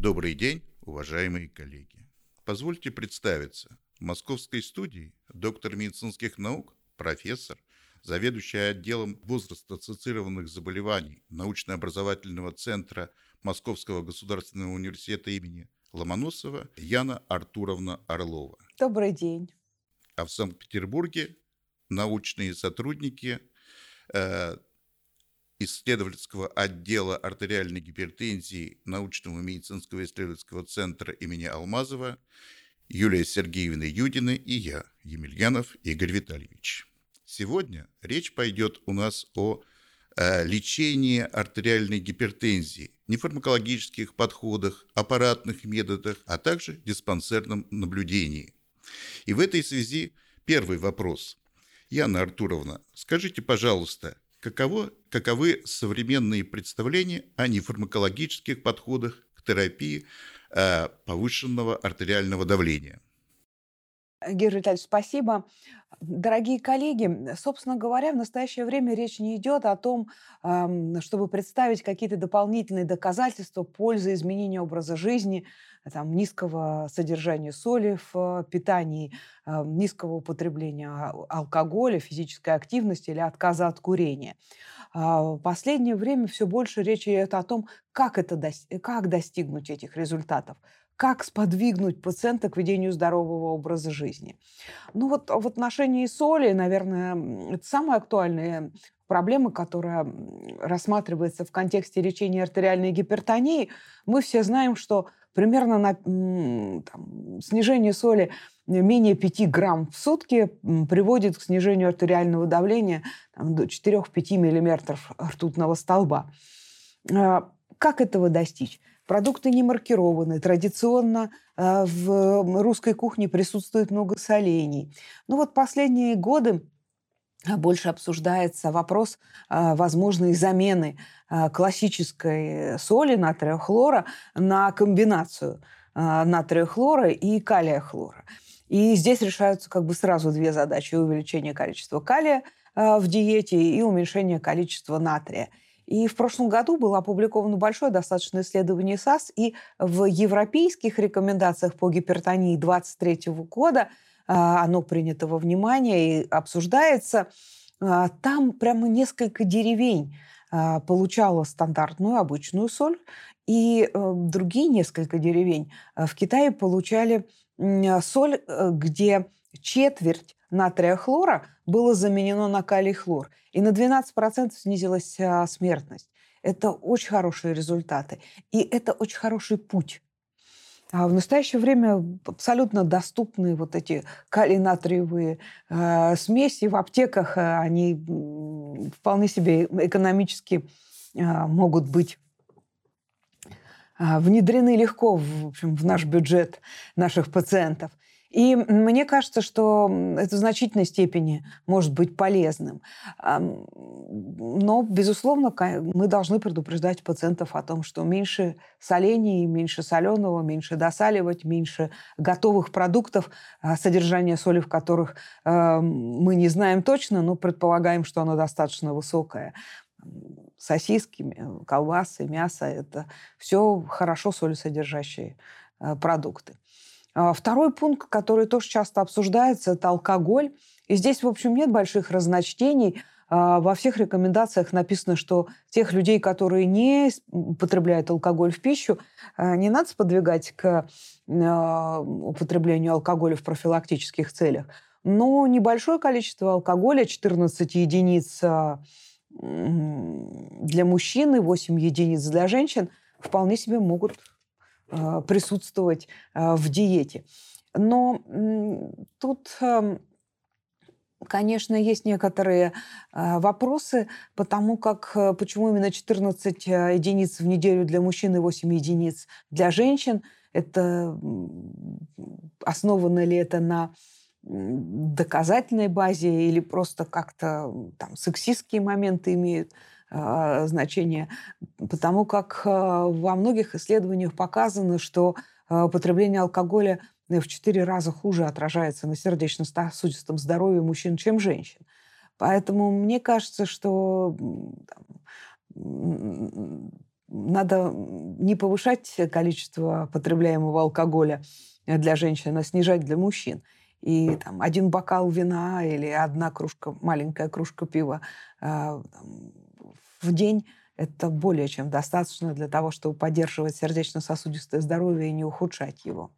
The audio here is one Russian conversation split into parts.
Добрый день, уважаемые коллеги. Позвольте представиться. В московской студии доктор медицинских наук, профессор, заведующая отделом возраст-ассоциированных заболеваний научно-образовательного центра Московского государственного университета имени Ломоносова Яна Артуровна Орлова. Добрый день. А в Санкт-Петербурге научные сотрудники э, исследовательского отдела артериальной гипертензии научного медицинского исследовательского центра имени Алмазова Юлия Сергеевна Юдина и я, Емельянов Игорь Витальевич. Сегодня речь пойдет у нас о э, лечении артериальной гипертензии, нефармакологических подходах, аппаратных методах, а также диспансерном наблюдении. И в этой связи первый вопрос. Яна Артуровна, скажите, пожалуйста, каково, каковы современные представления о нефармакологических подходах к терапии э, повышенного артериального давления? Георгий Витальевич, спасибо. Дорогие коллеги, собственно говоря, в настоящее время речь не идет о том, чтобы представить какие-то дополнительные доказательства пользы изменения образа жизни, там, низкого содержания соли в питании, низкого употребления алкоголя, физической активности или отказа от курения. А, в последнее время все больше речи идет о том, как, это, как достигнуть этих результатов, как сподвигнуть пациента к ведению здорового образа жизни. Ну вот в отношении соли, наверное, это самая актуальная проблема, которая рассматривается в контексте лечения артериальной гипертонии. Мы все знаем, что примерно на там, снижение соли менее 5 грамм в сутки приводит к снижению артериального давления там, до 4-5 миллиметров ртутного столба. А, как этого достичь? Продукты не маркированы. Традиционно э, в русской кухне присутствует много солений. Ну вот последние годы а, больше обсуждается вопрос э, возможной замены э, классической соли натрия хлора на комбинацию натрия хлора и калия хлора. И здесь решаются как бы сразу две задачи. Увеличение количества калия в диете и уменьшение количества натрия. И в прошлом году было опубликовано большое достаточно исследование САС, и в европейских рекомендациях по гипертонии 2023 года а, оно принято во внимание и обсуждается. А, там прямо несколько деревень а, получало стандартную обычную соль, и э, другие несколько деревень в Китае получали соль, э, где четверть натрия хлора было заменено на калий хлор. И на 12% снизилась а, смертность. Это очень хорошие результаты. И это очень хороший путь. А в настоящее время абсолютно доступны вот эти калий-натриевые э, смеси в аптеках. Они вполне себе экономически э, могут быть внедрены легко в, общем, в наш бюджет наших пациентов. И мне кажется, что это в значительной степени может быть полезным. Но, безусловно, мы должны предупреждать пациентов о том, что меньше солений, меньше соленого, меньше досаливать, меньше готовых продуктов, а, содержание соли в которых мы не знаем точно, но предполагаем, что оно достаточно высокое сосиски, колбасы, мясо – это все хорошо солесодержащие э, продукты. А, второй пункт, который тоже часто обсуждается, это алкоголь. И здесь, в общем, нет больших разночтений. А, во всех рекомендациях написано, что тех людей, которые не употребляют алкоголь в пищу, а, не надо сподвигать к употреблению алкоголя в профилактических целях. Но небольшое количество алкоголя, 14 единиц для мужчин и 8 единиц для женщин, вполне себе могут присутствовать э, в диете. Но тут эм, Конечно, есть некоторые э, вопросы, потому как почему именно 14 единиц в неделю для мужчин и 8 единиц для женщин. Это основано ли это на доказательной базе или просто как-то там сексистские моменты имеют значение, потому как а, во многих исследованиях показано, что а, употребление алкоголя в четыре раза хуже отражается на сердечно-сосудистом здоровье мужчин, чем женщин. Поэтому мне кажется, что надо не повышать количество потребляемого алкоголя для женщин, а снижать для мужчин. И там, один бокал вина или одна кружка, маленькая кружка пива э, там, в день это более чем достаточно для того, чтобы поддерживать сердечно-сосудистое здоровье и не ухудшать его.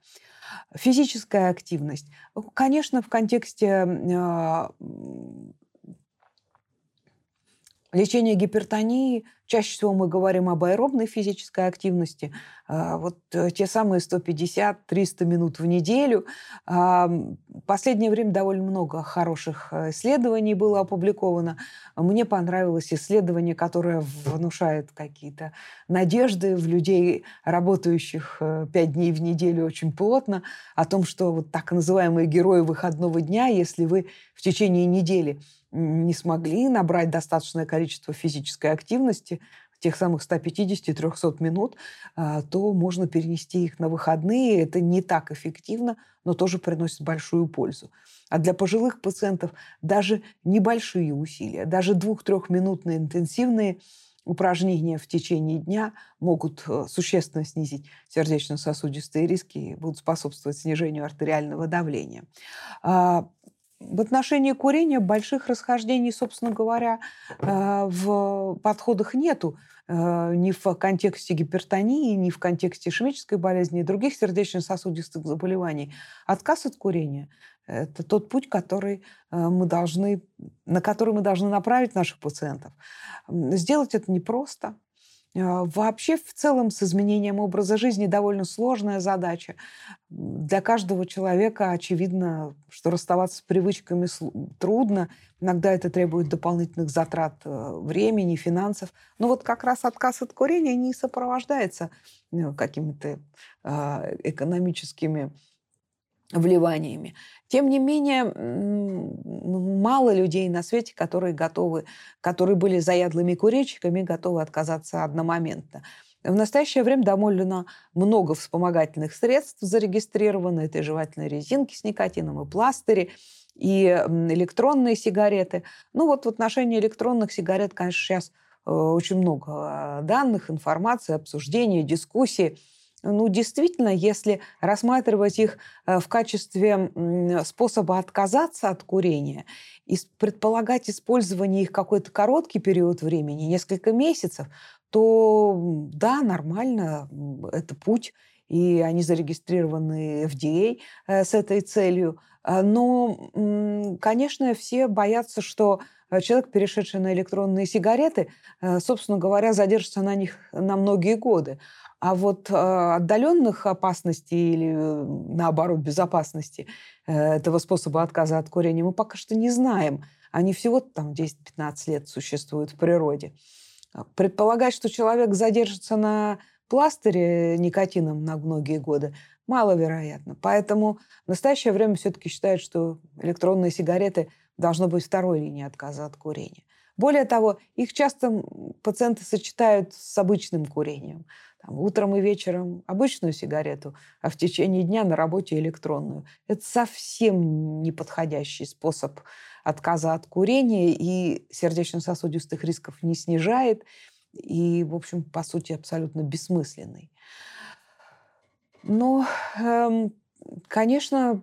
Физическая активность. Конечно, в контексте э, лечения гипертонии чаще всего мы говорим об аэробной физической активности. А, вот э, те самые 150-300 минут в неделю. В последнее время довольно много хороших э, исследований было опубликовано. Мне понравилось исследование, которое внушает какие-то надежды в людей, работающих 5 э, дней в неделю очень плотно, о том, что вот так называемые герои выходного дня, если вы в течение недели не смогли набрать достаточное количество физической активности, тех самых 150-300 минут, а, то можно перенести их на выходные. Это не так эффективно, но тоже приносит большую пользу. А для пожилых пациентов даже небольшие усилия, даже двух-трехминутные интенсивные упражнения в течение дня могут э, существенно снизить сердечно-сосудистые риски и будут способствовать снижению артериального давления. В отношении курения больших расхождений, собственно говоря, э, в подходах нету. Э, ни в контексте гипертонии, ни в контексте ишемической болезни и других сердечно-сосудистых заболеваний. Отказ от курения – это тот путь, который э, мы должны, на который мы должны направить наших пациентов. Сделать это непросто. А, вообще, в целом, с изменением образа жизни довольно сложная задача. Для каждого человека очевидно, что расставаться с привычками трудно. Иногда это требует дополнительных затрат э, времени, финансов. Но вот как раз отказ от курения не сопровождается э, какими-то а, экономическими вливаниями. Тем не менее, мало людей на свете, которые готовы, которые были заядлыми курильщиками, готовы отказаться одномоментно. В настоящее время довольно много вспомогательных средств зарегистрировано. Это жевательные резинки с никотином, и пластыри, и электронные сигареты. Ну вот в отношении электронных сигарет, конечно, сейчас э, очень много а, данных, информации, обсуждений, дискуссий ну, действительно, если рассматривать их э, в качестве способа отказаться от курения и предполагать использование их какой-то короткий период времени, несколько месяцев, то да, нормально, это путь, и они зарегистрированы FDA э, с этой целью. Э, но, конечно, все боятся, что человек, перешедший на электронные сигареты, собственно говоря, задержится на них на многие годы. А вот э, отдаленных опасностей или, э, наоборот, безопасности э, этого способа отказа от курения мы пока что не знаем. Они всего там 10-15 лет существуют в природе. А предполагать, что человек задержится на пластыре никотином на многие годы, маловероятно. Поэтому в настоящее время все-таки считают, что электронные сигареты должны быть второй линией отказа от курения. Более того, их часто пациенты сочетают с обычным курением там, утром и вечером обычную сигарету, а в течение дня на работе электронную. Это совсем неподходящий способ отказа от курения и сердечно-сосудистых рисков не снижает и, в общем, по сути, абсолютно бессмысленный. Но, эм, конечно,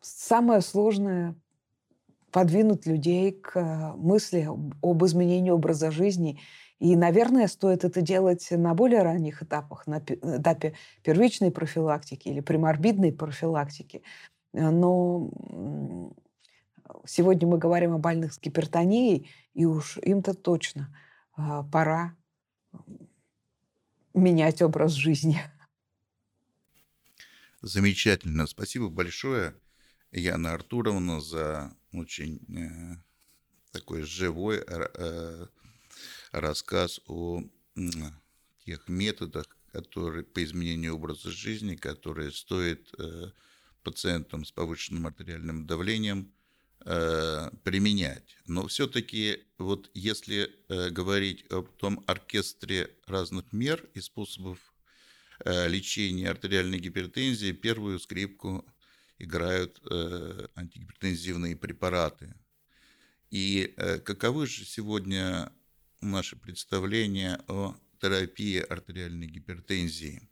самое сложное подвинуть людей к мысли об изменении образа жизни – и, наверное, стоит это делать на более ранних этапах, на этапе первичной профилактики или приморбидной профилактики. Э, но сегодня мы говорим о больных с гипертонией, и уж им-то точно а, пора менять образ жизни. Замечательно. Спасибо большое, Яна Артуровна, за очень э, такой живой э, рассказ о тех методах, которые по изменению образа жизни, которые стоит э, пациентам с повышенным артериальным давлением э, применять. Но все-таки вот если э, говорить о том оркестре разных мер и способов лечения артериальной гипертензии, первую скрипку играют антигипертензивные препараты. И каковы же сегодня наше представление о терапии артериальной гипертензии.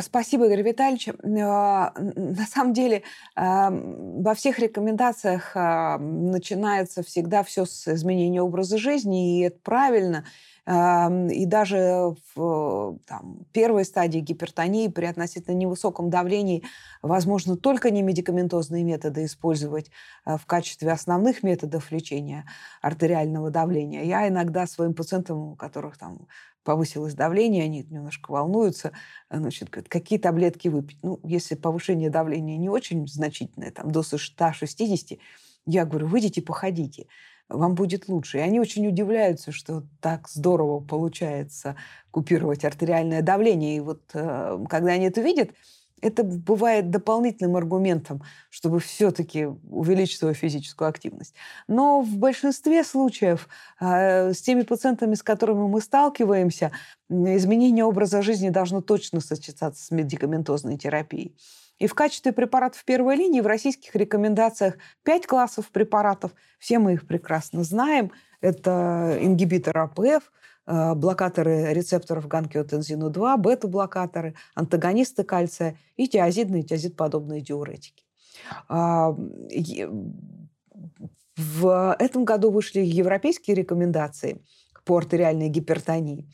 Спасибо, Игорь Витальевич. А, на самом деле а, во всех рекомендациях а, начинается всегда все с изменения образа жизни, и это правильно. И даже в там, первой стадии гипертонии при относительно невысоком давлении возможно только не медикаментозные методы использовать в качестве основных методов лечения артериального давления. Я иногда своим пациентам, у которых там повысилось давление, они немножко волнуются, э, значит, говорят, какие таблетки выпить. Ну, если повышение давления не очень значительное, там, до 160, я говорю, выйдите, походите, вам будет лучше. И они очень удивляются, что так здорово получается купировать артериальное давление. И вот э, когда они это видят, это бывает дополнительным аргументом, чтобы все-таки увеличить свою физическую активность. Но в большинстве случаев э, с теми пациентами, с которыми мы сталкиваемся, изменение образа жизни должно точно сочетаться с медикаментозной терапией. И в качестве препаратов первой линии в российских рекомендациях пять классов препаратов. Все мы их прекрасно знаем. Это ингибитор АПФ – блокаторы рецепторов гангиотензину-2, бета-блокаторы, антагонисты кальция и тиазидные, тиазид-подобные диуретики. А, в этом году вышли европейские рекомендации по артериальной гипертонии.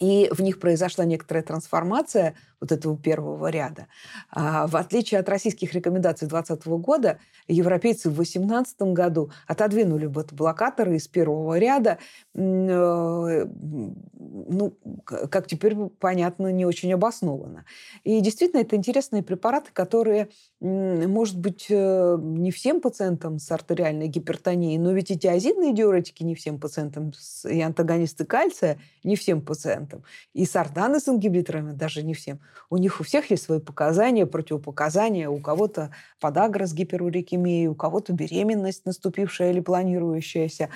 И в них произошла некоторая трансформация вот этого первого ряда. А, в отличие от российских рекомендаций 2020 года, европейцы в 2018 году отодвинули бета-блокаторы из первого ряда, э, ну, как теперь понятно, не очень обоснованно. И действительно, это интересные препараты, которые, может быть, э, не всем пациентам с артериальной гипертонией, но ведь и тиазидные диуретики не всем пациентам, и антагонисты кальция не всем пациентам, и сарданы с ингибиторами даже не всем. У них у всех есть свои показания, противопоказания. У кого-то подагра с гиперурикемией, у кого-то беременность наступившая или планирующаяся.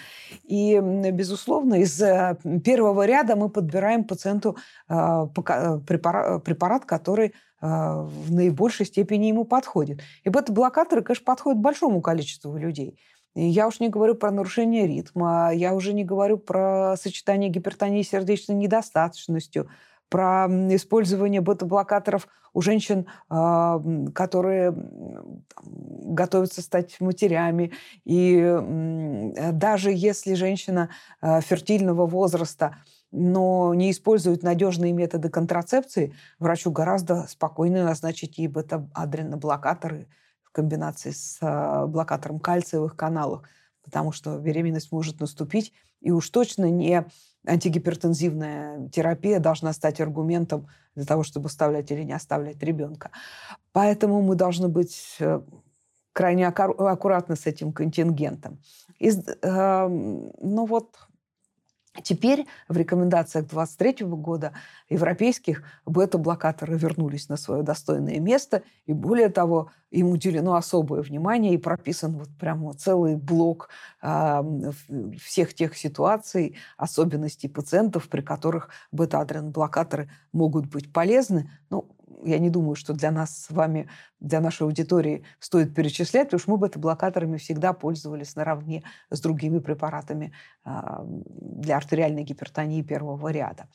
И, безусловно, из э, первого ряда мы подбираем пациенту а, препарат, препарат который в наибольшей степени ему подходит. И бета-блокаторы, конечно, подходят большому количеству людей. Я уж не говорю про нарушение ритма, я уже не говорю про сочетание гипертонии с сердечной недостаточностью, про использование бета-блокаторов у женщин, а, которые готовятся стать матерями. И даже если женщина а, фертильного возраста, но не использует надежные методы контрацепции, врачу гораздо спокойнее назначить ей бета-адреноблокаторы в комбинации с а, блокатором кальциевых каналов, потому что беременность может наступить, и уж точно не антигипертензивная терапия должна стать аргументом для того, чтобы оставлять или не оставлять ребенка. Поэтому мы должны быть э, крайне аккуратны с этим контингентом. Из, э, ну вот Теперь в рекомендациях 2023 года европейских бета-блокаторы вернулись на свое достойное место, и более того, им уделено особое внимание и прописан вот прямо целый блок э, всех тех ситуаций, особенностей пациентов, при которых бета-адреноблокаторы могут быть полезны. Ну, я не думаю, что для нас с вами, для нашей аудитории стоит перечислять, потому что мы бета-блокаторами всегда пользовались наравне с другими препаратами а, для артериальной гипертонии первого ряда.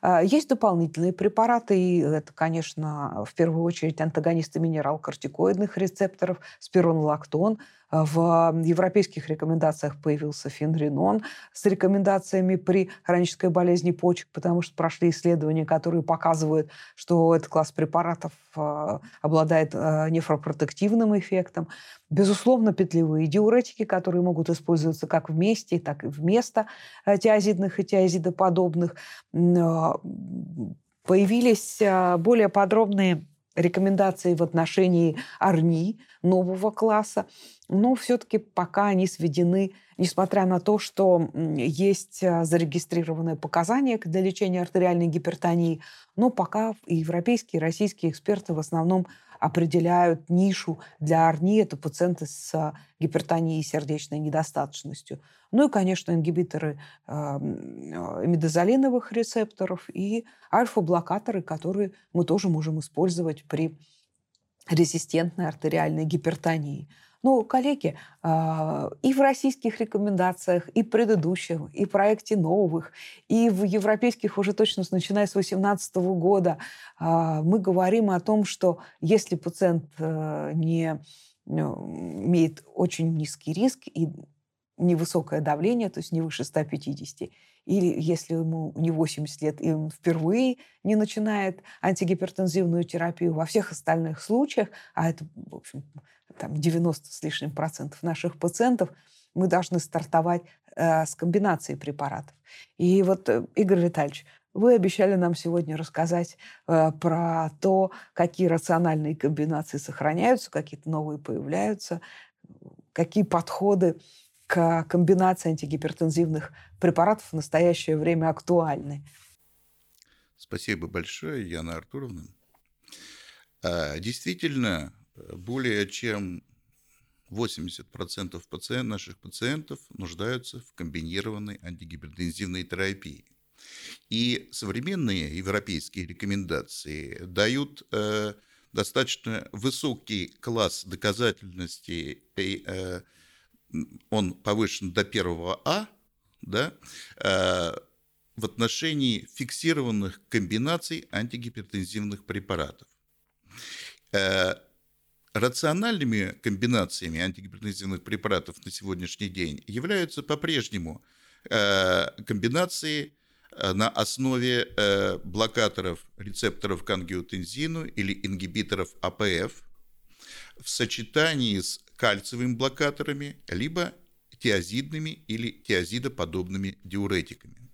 А, есть дополнительные препараты, и это, конечно, в первую очередь антагонисты минерал-кортикоидных рецепторов, спиронлактон – а, в европейских рекомендациях появился фенринон с рекомендациями при хронической болезни почек, потому что прошли исследования, которые показывают, что этот класс препаратов обладает нефропротективным эффектом. Безусловно, петлевые диуретики, которые могут использоваться как вместе, так и вместо тиазидных и тиазидоподобных. Появились более подробные рекомендации в отношении АРНИ нового класса, но все-таки пока они сведены, несмотря на то, что есть а, зарегистрированные показания для лечения артериальной гипертонии, но пока и европейские, и российские эксперты в основном определяют нишу для АРНИ. Это пациенты с а, гипертонией и сердечной недостаточностью. Ну и, конечно, ингибиторы э, медозолиновых рецепторов и альфа-блокаторы, которые мы тоже можем использовать при резистентной артериальной гипертонии. Ну, коллеги, а, и в российских рекомендациях, и предыдущих, и в проекте новых, и в европейских уже точно начиная с 2018 года а, мы говорим о том, что если пациент э, не ну, имеет очень низкий риск и невысокое давление, то есть не выше 150, или если ему не 80 лет, и он впервые не начинает антигипертензивную терапию, во всех остальных случаях, а это, в общем, там 90 с лишним процентов наших пациентов, мы должны стартовать э, с комбинацией препаратов. И вот, э, Игорь Витальевич, вы обещали нам сегодня рассказать э, про то, какие рациональные комбинации сохраняются, какие-то новые появляются, какие подходы комбинации антигипертензивных препаратов в настоящее время актуальны. Спасибо большое, Яна Артуровна. А, действительно, более чем 80% пациент, наших пациентов нуждаются в комбинированной антигипертензивной терапии. И современные европейские рекомендации дают э, достаточно высокий класс доказательности э, он повышен до первого А, да, э, в отношении фиксированных комбинаций антигипертензивных препаратов. Э, рациональными комбинациями антигипертензивных препаратов на сегодняшний день являются по-прежнему э, комбинации на основе блокаторов рецепторов к ангиотензину или ингибиторов АПФ в сочетании с кальциевыми блокаторами, либо тиазидными или тиазидоподобными диуретиками.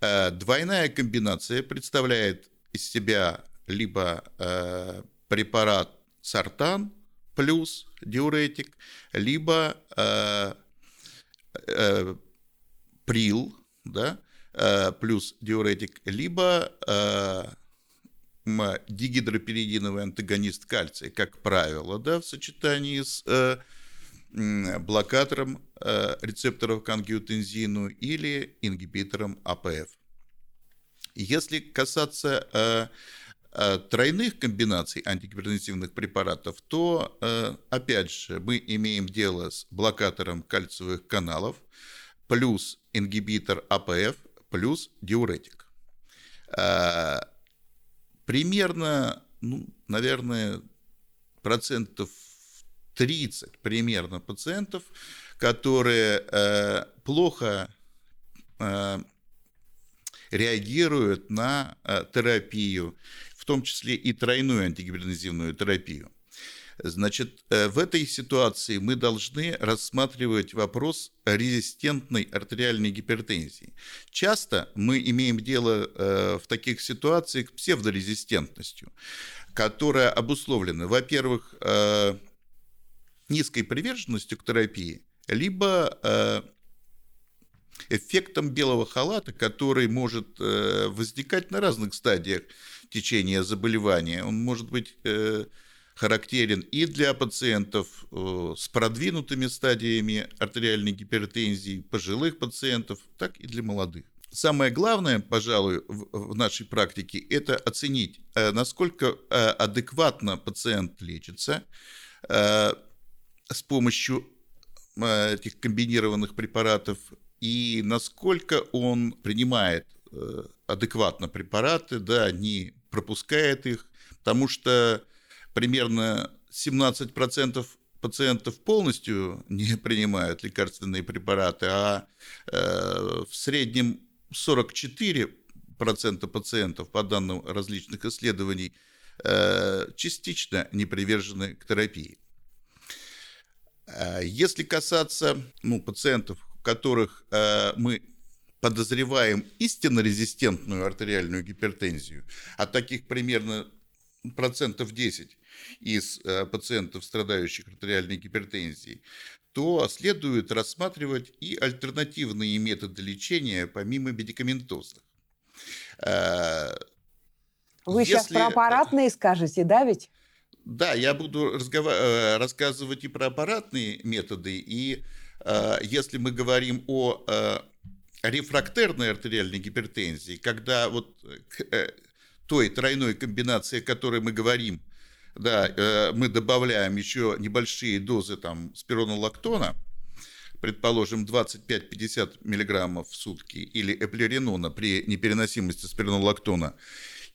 Э, двойная комбинация представляет из себя либо э, препарат сартан плюс диуретик, либо э, прил да, плюс диуретик, либо дигидроперидиновый антагонист кальция, как правило, да, в сочетании с э, блокатором э, рецепторов к ангиотензину или ингибитором АПФ. Если касаться э, э, тройных комбинаций антигипертензивных препаратов, то, э, опять же, мы имеем дело с блокатором кальциевых каналов плюс ингибитор АПФ плюс диуретик. Примерно, ну, наверное, процентов 30 примерно пациентов, которые э, плохо э, реагируют на э, терапию, в том числе и тройную антигибернозивную терапию. Значит, э, в этой ситуации мы должны рассматривать вопрос резистентной артериальной гипертензии. Часто мы имеем дело э, в таких ситуациях с псевдорезистентностью, которая обусловлена, во-первых, э, низкой приверженностью к терапии, либо эффектом белого халата, который может возникать на разных стадиях течения заболевания. Он может быть характерен и для пациентов э, с продвинутыми стадиями артериальной гипертензии, пожилых пациентов, так и для молодых. Самое главное, пожалуй, в нашей практике – это оценить, э, насколько э, адекватно пациент лечится с помощью этих комбинированных препаратов и насколько он принимает адекватно препараты, да, не пропускает их, потому что примерно 17% пациентов полностью не принимают лекарственные препараты, а э, в среднем 44% пациентов, по данным различных исследований, э, частично не привержены к терапии. Э, если касаться ну, пациентов, которых э, мы подозреваем истинно резистентную артериальную гипертензию, а таких примерно процентов 10 из э, пациентов, страдающих артериальной гипертензией, то следует рассматривать и альтернативные методы лечения помимо медикаментозных. Э, Вы Если... сейчас про аппаратные скажете, да ведь? Да, я буду разгов... Э, рассказывать и про аппаратные методы, и если мы говорим о рефрактерной артериальной гипертензии, когда вот той тройной комбинации, о которой мы говорим, да, э, мы добавляем еще небольшие дозы там спиронолактона, предположим, 25-50 миллиграммов в сутки, или эплеринона при непереносимости спиронолактона,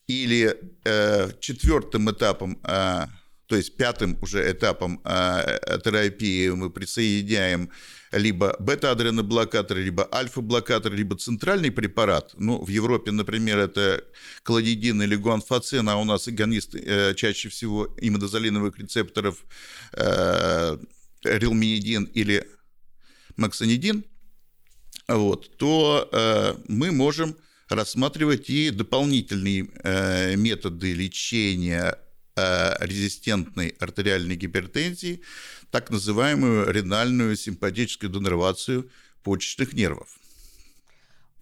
или э, четвертым этапом, э, то есть пятым уже этапом э, терапии мы присоединяем либо бета-адреноблокатор, либо альфа-блокатор, либо центральный препарат. Ну, в Европе, например, это кладидин или гуанфацин, а у нас агонист э, чаще всего имидозолиновых рецепторов э, рилминидин или максонидин, вот, то э, мы можем рассматривать и дополнительные э, методы лечения э, резистентной артериальной гипертензии, так называемую ренальную симпатическую донорвацию почечных нервов.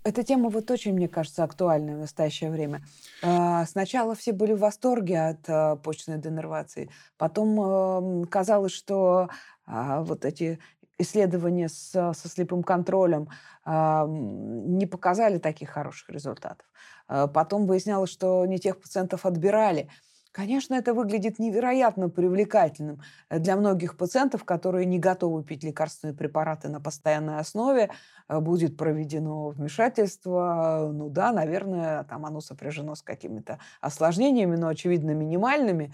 Эта тема вот очень, мне кажется, актуальна в настоящее время. А, сначала все были в восторге от а, почечной денервации, потом эм, казалось, что вот эти исследования с, со слепым контролем не показали таких хороших результатов. Потом выяснялось, что не тех пациентов отбирали. Конечно, это выглядит невероятно привлекательным э, для многих пациентов, которые не готовы пить лекарственные препараты на постоянной основе. Э, будет проведено вмешательство. Ну да, наверное, там оно сопряжено с какими-то осложнениями, но, очевидно, минимальными.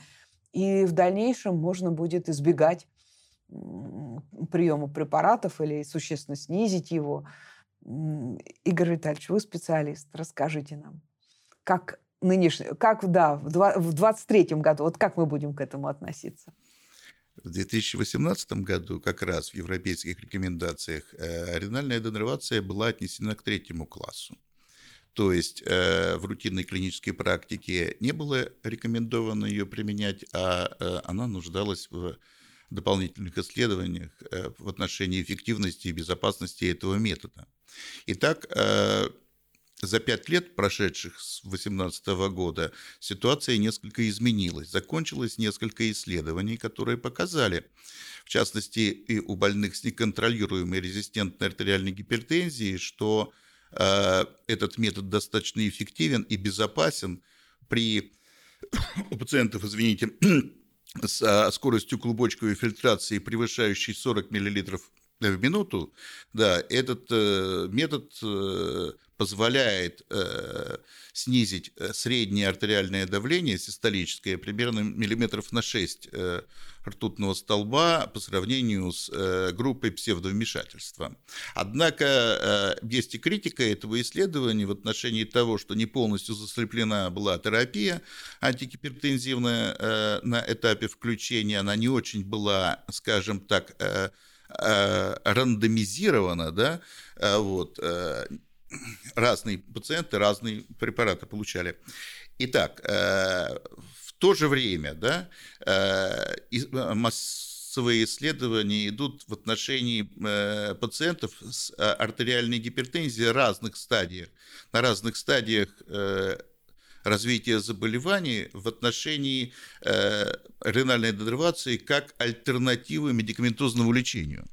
И в дальнейшем можно будет избегать приема препаратов или существенно снизить его. Игорь Витальевич, вы специалист, расскажите нам, как нынешний, как, да, в 2023 году, вот как мы будем к этому относиться? В 2018 году как раз в европейских рекомендациях э, ренальная денервация была отнесена к третьему классу. То есть э, в рутинной клинической практике не было рекомендовано ее применять, а э, она нуждалась в дополнительных исследованиях в отношении эффективности и безопасности этого метода. Итак, за пять лет, прошедших с 2018 года, ситуация несколько изменилась. Закончилось несколько исследований, которые показали, в частности, и у больных с неконтролируемой резистентной артериальной гипертензией, что э, этот метод достаточно эффективен и безопасен при у пациентов, извините, с а, скоростью клубочковой фильтрации, превышающей 40 мл в минуту, да, этот э, метод э, позволяет э, снизить э, среднее артериальное давление систолическое примерно миллиметров на 6 э, ртутного столба по сравнению с э, группой псевдовмешательства. Однако э, есть и критика этого исследования в отношении того, что не полностью заслеплена была терапия антигипертензивная э, на этапе включения, она не очень была, скажем так, э, э, рандомизирована, да, э, вот, разные пациенты разные препараты получали. Итак, э, в то же время да, э, массовые исследования идут в отношении э, пациентов с артериальной гипертензией разных стадиях, на разных стадиях развития заболеваний в отношении ренальной денервации как альтернативы медикаментозному лечению.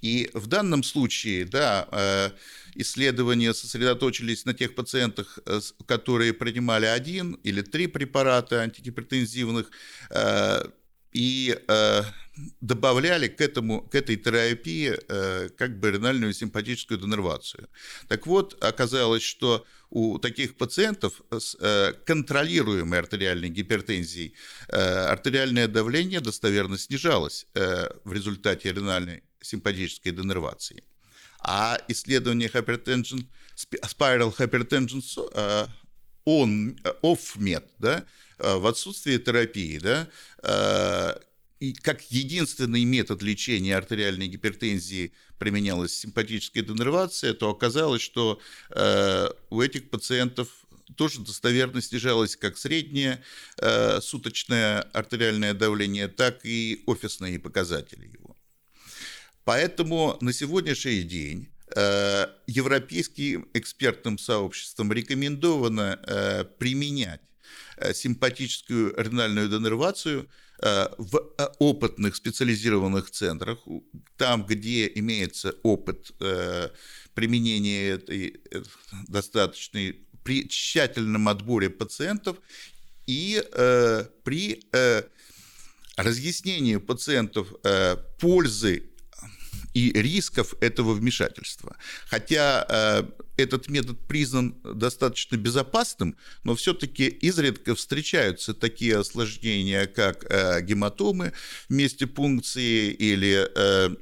И в данном случае, да, исследования сосредоточились на тех пациентах, э, которые принимали один или три препарата антигипертензивных, э, и э, добавляли к, этому, к этой терапии как бы ренальную симпатическую денервацию. Так вот, оказалось, что у таких пациентов с контролируемой артериальной гипертензией артериальное давление достоверно снижалось в результате ренальной симпатической денервации. А исследование hypertension, spiral hypertension on, off med, да, э, в отсутствии терапии, да, э, как единственный метод лечения артериальной гипертензии применялась симпатическая денервация, то оказалось, что э, у этих пациентов тоже достоверно снижалось как среднее э, суточное артериальное давление, так и офисные показатели его. Поэтому на сегодняшний день э, европейским экспертным сообществом рекомендовано э, применять э, симпатическую ренальную денервацию в опытных специализированных центрах, там, где имеется опыт применения этой достаточной при тщательном отборе пациентов и при разъяснение пациентов э, пользы и рисков этого вмешательства. Хотя э, этот метод признан достаточно безопасным, но все-таки изредка встречаются такие осложнения, как э, гематомы в месте пункции или э,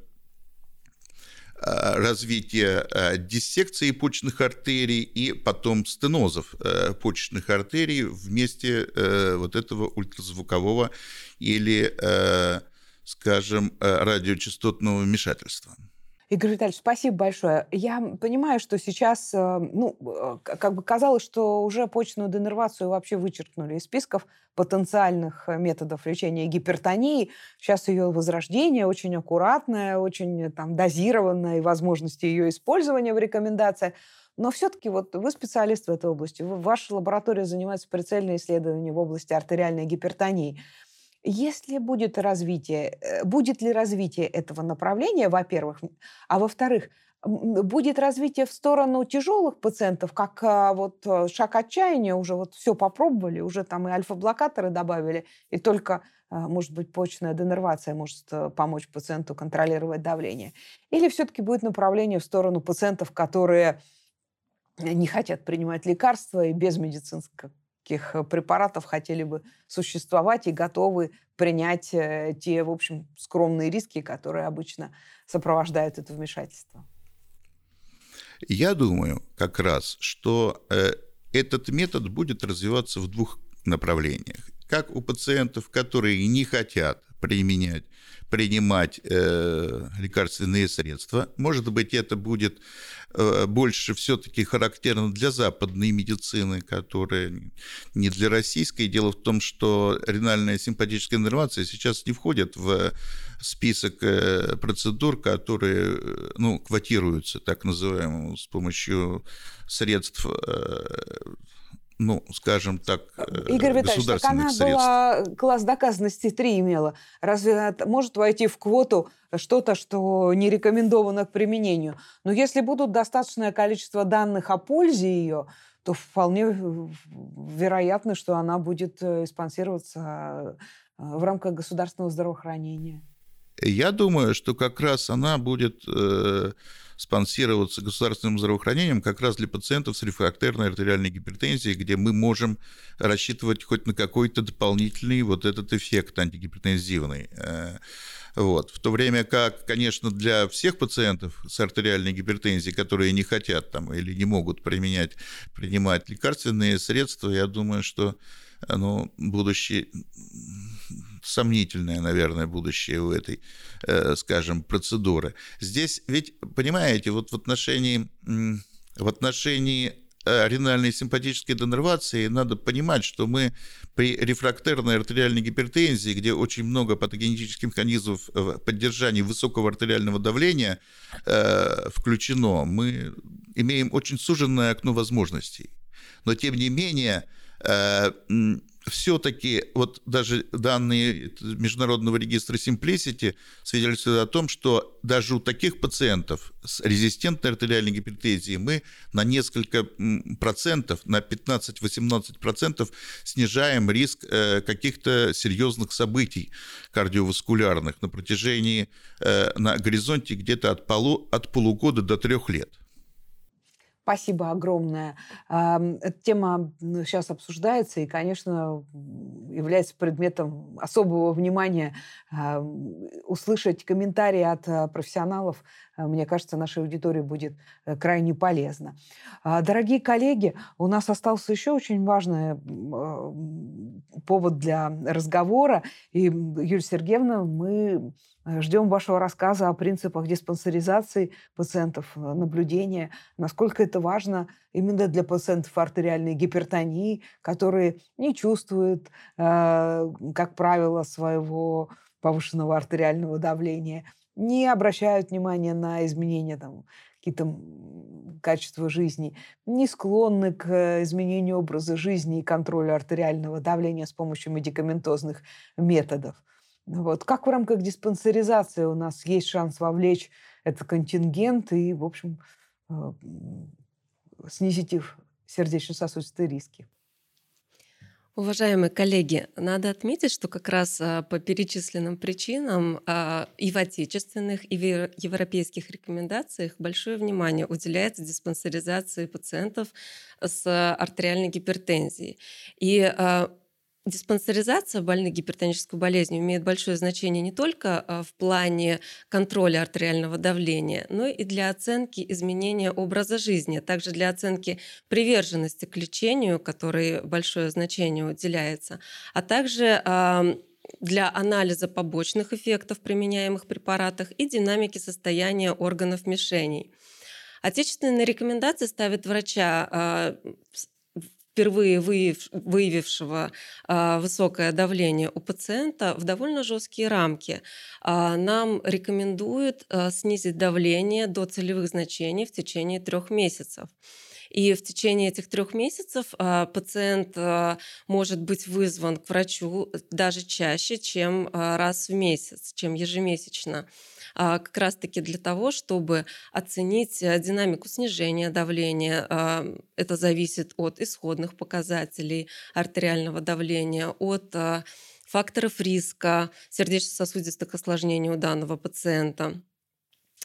развитие диссекции почечных артерий и потом стенозов почечных артерий вместе вот этого ультразвукового или скажем, э, радиочастотного вмешательства. Игорь Витальевич, спасибо большое. Я понимаю, что сейчас, э, ну, э, как бы казалось, что уже почечную денервацию вообще вычеркнули из списков потенциальных методов лечения гипертонии. Сейчас ее возрождение очень аккуратное, очень там дозированное, и возможности ее использования в рекомендациях. Но все-таки вот вы специалист в этой области, ваша лаборатория занимается прицельным исследованием в области артериальной гипертонии. Если будет развитие, э, будет ли развитие этого направления, во-первых, а во-вторых, будет развитие в сторону тяжелых пациентов, как а, вот э, шаг отчаяния, уже вот все попробовали, уже там и альфа-блокаторы добавили, и только, а, может быть, почечная денервация может э, помочь пациенту контролировать давление. Или все-таки будет направление в сторону пациентов, которые не хотят принимать лекарства и без медицинского каких э, препаратов хотели бы существовать и готовы принять э, те, в общем, скромные риски, которые обычно сопровождают это вмешательство? Я думаю как раз, что э, этот метод будет развиваться в двух направлениях. Как у пациентов, которые не хотят применять принимать э, лекарственные средства. Может быть, это будет э, больше все-таки характерно для западной медицины, которая не для российской. Дело в том, что ренальная симпатическая иннервация сейчас не входит в список э, процедур, которые э, ну, квотируются, так называемым, с помощью средств э, ну, скажем так, э, Игорь Витальевич, так она средств. была класс доказанности 3 имела. Разве это может войти в квоту что-то, что не рекомендовано к применению? Но если будут достаточное количество данных о пользе ее, то вполне вероятно, что она будет э, спонсироваться э, в рамках государственного здравоохранения. Я думаю, что как раз она будет спонсироваться государственным здравоохранением как раз для пациентов с рефрактерной артериальной гипертензией, где мы можем рассчитывать хоть на какой-то дополнительный вот этот эффект антигипертензивный. Э, вот. В то время как, конечно, для всех пациентов с артериальной гипертензией, которые не хотят там, или не могут применять, принимать лекарственные средства, я думаю, что ну, будущее сомнительное, наверное, будущее у этой, э, скажем, процедуры. Здесь ведь, понимаете, вот в отношении, в отношении э, ренальной симпатической денервации надо понимать, что мы при рефрактерной артериальной гипертензии, где очень много патогенетических механизмов поддержания высокого артериального давления э, включено, мы имеем очень суженное окно возможностей. Но, тем не менее, э, все-таки вот даже данные Международного регистра Simplicity свидетельствуют о том, что даже у таких пациентов с резистентной артериальной гипертензией мы на несколько процентов, на 15-18 процентов снижаем риск э, каких-то серьезных событий кардиоваскулярных на протяжении, э, на горизонте где-то от, полу, от полугода до трех лет. Спасибо огромное. Эта тема сейчас обсуждается и, конечно, является предметом особого внимания. Услышать комментарии от а, профессионалов, мне кажется, нашей аудитории будет э, крайне полезно. А, дорогие коллеги, у нас остался еще очень важный повод для разговора. И, Юлия Сергеевна, мы Э, ждем вашего рассказа о принципах диспансеризации пациентов, э, наблюдения, насколько это важно именно для пациентов артериальной гипертонии, которые не чувствуют, э, как правило, своего повышенного артериального давления, не обращают внимания на изменения там, какие-то качества жизни, не склонны к изменению образа жизни и контролю артериального давления с помощью медикаментозных методов. Вот. Как в рамках диспансеризации у нас есть шанс вовлечь этот контингент и, в общем, э, снизить их сердечно-сосудистые риски? Уважаемые коллеги, надо отметить, что как раз а, по перечисленным причинам а, и в отечественных, и в европейских рекомендациях большое внимание уделяется диспансеризации пациентов с артериальной гипертензией. И а, Диспансеризация больных гипертонической болезнью имеет большое значение не только а, в плане контроля артериального давления, но и для оценки изменения образа жизни, а также для оценки приверженности к лечению, которой большое значение уделяется, а также для анализа побочных эффектов применяемых препаратах и динамики состояния органов мишеней. Отечественные рекомендации ставят врача а, впервые выяв, выявившего а, высокое давление у пациента в довольно жесткие рамки. А, нам рекомендуют а, снизить давление до целевых значений в течение трех месяцев. И в течение этих трех месяцев а, пациент а, может быть вызван к врачу даже чаще, чем а, раз в месяц, чем ежемесячно. Как раз-таки для того, чтобы оценить э, динамику снижения давления. Это зависит от исходных показателей артериального давления, от факторов риска сердечно-сосудистых осложнений у данного пациента.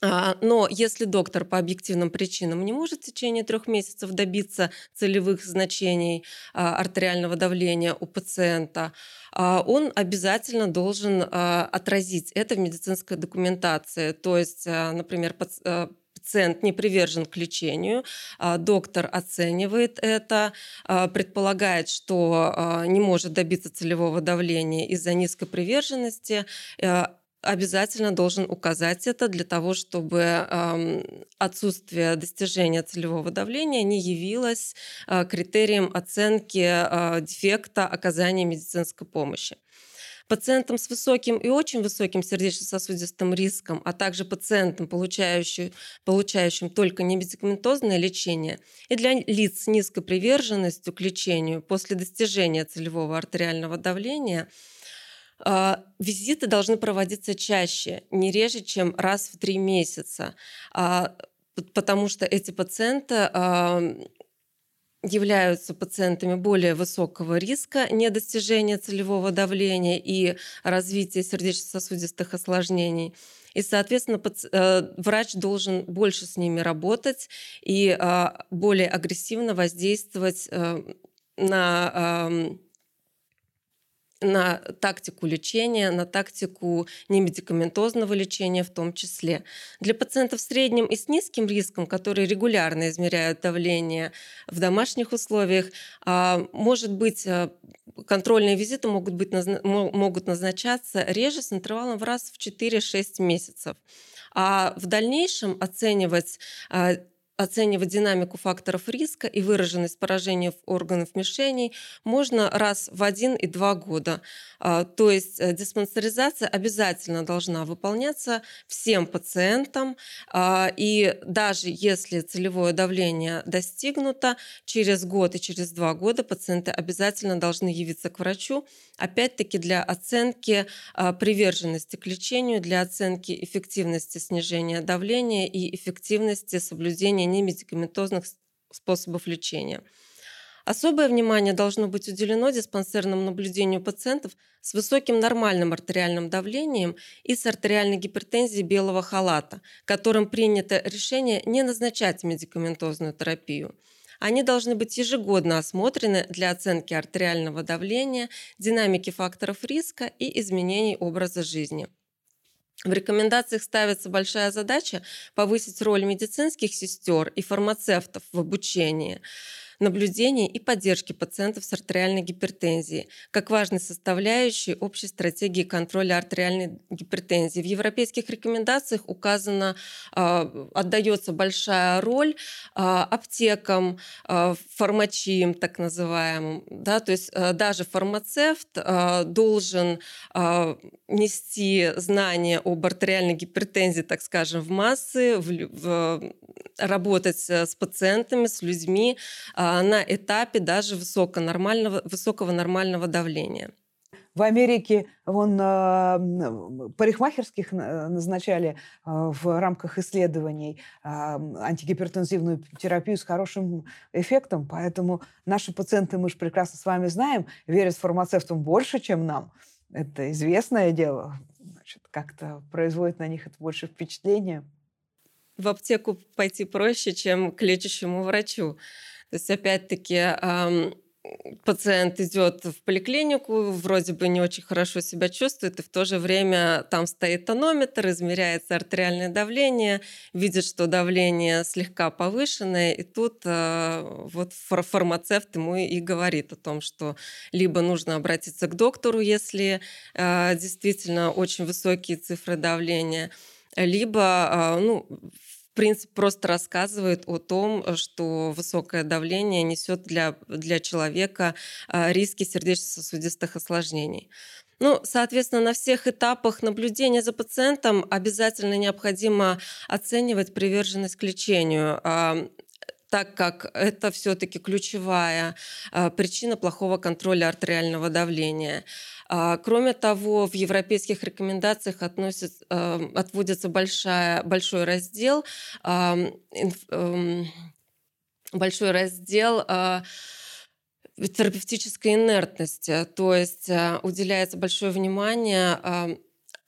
Но если доктор по объективным причинам не может в течение трех месяцев добиться целевых значений артериального давления у пациента, он обязательно должен отразить это в медицинской документации. То есть, например, пациент не привержен к лечению, доктор оценивает это, предполагает, что не может добиться целевого давления из-за низкой приверженности, обязательно должен указать это для того, чтобы э, отсутствие достижения целевого давления не явилось э, критерием оценки э, дефекта оказания медицинской помощи. Пациентам с высоким и очень высоким сердечно-сосудистым риском, а также пациентам, получающим, получающим только немедикаментозное лечение, и для лиц с низкой приверженностью к лечению после достижения целевого артериального давления – визиты должны проводиться чаще, не реже, чем раз в три месяца, а, потому что эти пациенты а, являются пациентами более высокого риска недостижения целевого давления и развития сердечно-сосудистых осложнений. И, соответственно, э, врач должен больше с ними работать и более агрессивно воздействовать э, на на тактику лечения, на тактику немедикаментозного лечения в том числе. Для пациентов с средним и с низким риском, которые регулярно измеряют давление в домашних условиях, а, может быть а, контрольные визиты могут, быть, могут назначаться реже с интервалом в раз в 4-6 месяцев. А в дальнейшем оценивать а, оценивать динамику факторов риска и выраженность поражения органов мишеней можно раз в один и два года. А, то есть э, диспансеризация обязательно должна выполняться всем пациентам. А, и даже если целевое давление достигнуто, через год и через два года пациенты обязательно должны явиться к врачу, опять-таки для оценки а, приверженности к лечению, для оценки эффективности снижения давления и эффективности соблюдения немедикаментозных способов лечения. Особое внимание должно быть уделено диспансерному наблюдению пациентов с высоким нормальным артериальным давлением и с артериальной гипертензией белого халата, которым принято решение не назначать медикаментозную терапию. Они должны быть ежегодно осмотрены для оценки артериального давления, динамики факторов риска и изменений образа жизни. В рекомендациях ставится большая задача повысить роль медицинских сестер и фармацевтов в обучении наблюдения и поддержки пациентов с артериальной гипертензией как важной составляющей общей стратегии контроля артериальной гипертензии. В европейских рекомендациях указано, а, отдается большая роль а, аптекам, а, фармачиям так называемым. Да? То есть даже фармацевт должен нести знания об артериальной гипертензии, так скажем, в массы, в, в, работать с пациентами, с людьми, на этапе даже высокого нормального, высокого нормального давления. В Америке вон э, парикмахерских назначали в рамках исследований антигипертензивную терапию с хорошим эффектом, поэтому наши пациенты, мы же прекрасно с вами знаем, верят фармацевтам больше, чем нам. Это известное дело. Значит, как-то производит на них это больше впечатления в аптеку пойти проще, чем к лечащему врачу. То есть, опять-таки, пациент идет в поликлинику, вроде бы не очень хорошо себя чувствует, и в то же время там стоит тонометр, измеряется артериальное давление, видит, что давление слегка повышенное, и тут э, вот фармацевт ему и говорит о том, что либо нужно обратиться к доктору, если э, действительно очень высокие цифры давления, либо, э, ну, принципе, просто рассказывает о том, что высокое давление несет для, для человека а, риски сердечно-сосудистых осложнений. Ну, соответственно, на всех этапах наблюдения за пациентом обязательно необходимо оценивать приверженность к лечению так как это все-таки ключевая а, причина плохого контроля артериального давления. А, кроме того, в европейских рекомендациях относят, эм, отводится большая, большой раздел, эм, большой раздел а, терапевтической инертности, то есть уделяется большое внимание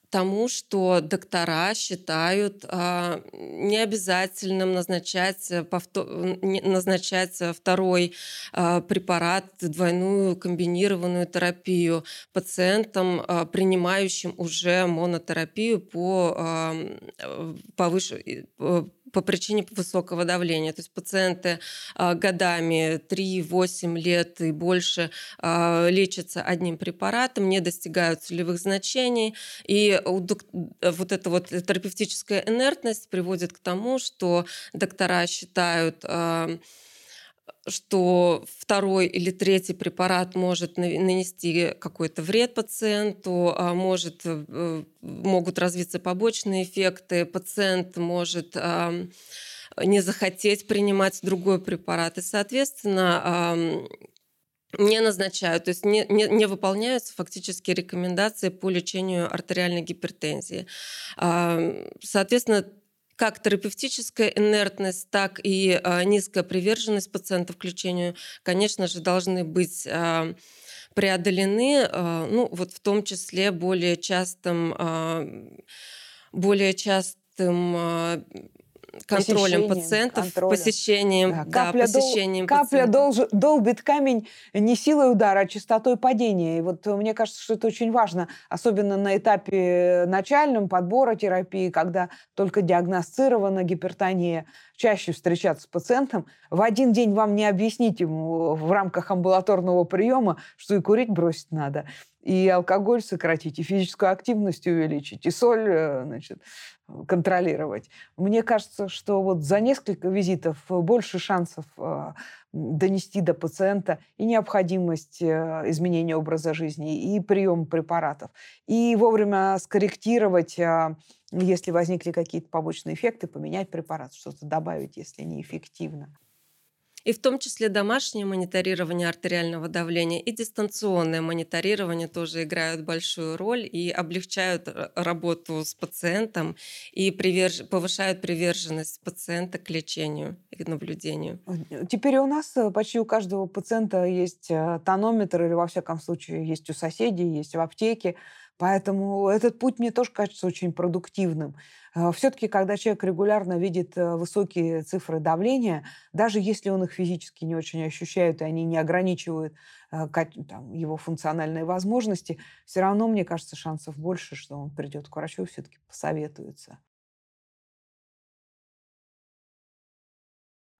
тому, что доктора считают а, необязательным назначать, э, повтор, назначать второй а, препарат, двойную комбинированную терапию пациентам, а, принимающим уже монотерапию по а, повыш... По причине высокого давления. То есть пациенты а, годами 3-8 лет и больше а, лечатся одним препаратом, не достигают целевых значений. И вот эта вот терапевтическая инертность приводит к тому, что доктора считают а, что второй или третий препарат может нанести какой-то вред пациенту, а может, э, могут развиться побочные эффекты, пациент может не захотеть принимать другой препарат. И, соответственно, не назначают, то есть не, не, не выполняются фактически рекомендации по лечению артериальной гипертензии. Соответственно, как терапевтическая инертность, так и а, низкая приверженность пациентов к лечению, конечно же, должны быть а, преодолены, а, ну, вот в том числе более частым, более частым контролем пациентов, контролем. посещением, да, да, капля посещением дол, Капля долж, долбит камень не силой удара, а частотой падения. И вот мне кажется, что это очень важно, особенно на этапе начальном подбора терапии, когда только диагностирована гипертония, чаще встречаться с пациентом. В один день вам не объяснить ему в рамках амбулаторного приема, что и курить бросить надо, и алкоголь сократить, и физическую активность увеличить, и соль э, значит, контролировать. Мне кажется, что вот за несколько визитов больше шансов э, донести до пациента и необходимость э, изменения образа жизни, и прием препаратов, и вовремя скорректировать, э, если возникли какие-то побочные эффекты, поменять препарат, что-то добавить, если неэффективно и в том числе домашнее мониторирование артериального давления и дистанционное мониторирование тоже играют большую роль и облегчают работу с пациентом и приверж... повышают приверженность пациента к лечению и наблюдению. Теперь у нас э, почти у каждого пациента есть э, тонометр или, во всяком случае, есть у соседей, есть в аптеке. Поэтому этот путь мне тоже кажется очень продуктивным. Э, Все-таки, когда человек регулярно видит э, высокие цифры давления, даже если он их физически не очень ощущает, и они не ограничивают э, там, его функциональные возможности, все равно, мне кажется, шансов больше, что он придет к врачу и все-таки посоветуется.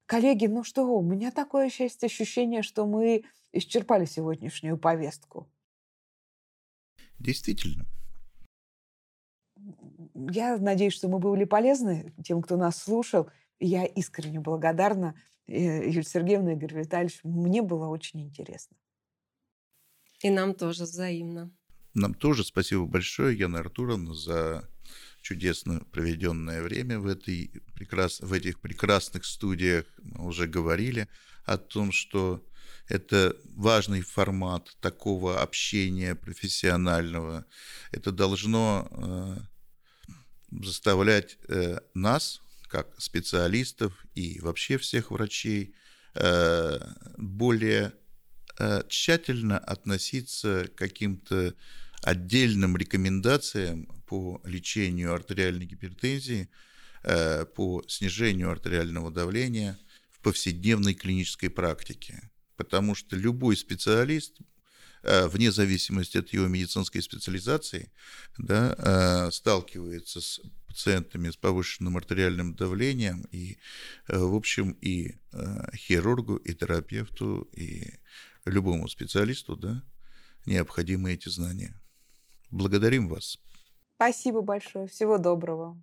Коллеги, ну что, у меня такое есть ощущение, что мы исчерпали сегодняшнюю повестку. Действительно. Я надеюсь, что мы были полезны тем, кто нас слушал. Я искренне благодарна э, Юлии Сергеевне и Игорь Витальевич. Мне было очень интересно. И нам тоже взаимно. Нам тоже спасибо большое, Яна Артуровна, за чудесно проведенное время в, этой прекрас... в этих прекрасных студиях. Мы уже говорили о том, что Это важный формат такого общения профессионального. Это должно э, заставлять э, нас, как специалистов и вообще всех врачей, э, более э, тщательно относиться к каким-то отдельным рекомендациям по лечению артериальной гипертензии, э, по снижению артериального давления в повседневной клинической практике. Потому что любой специалист, вне зависимости от его медицинской специализации, да, сталкивается с пациентами с повышенным артериальным давлением, и, в общем, и хирургу, и терапевту, и любому специалисту, да, необходимы эти знания. Благодарим вас. Спасибо большое. Всего доброго.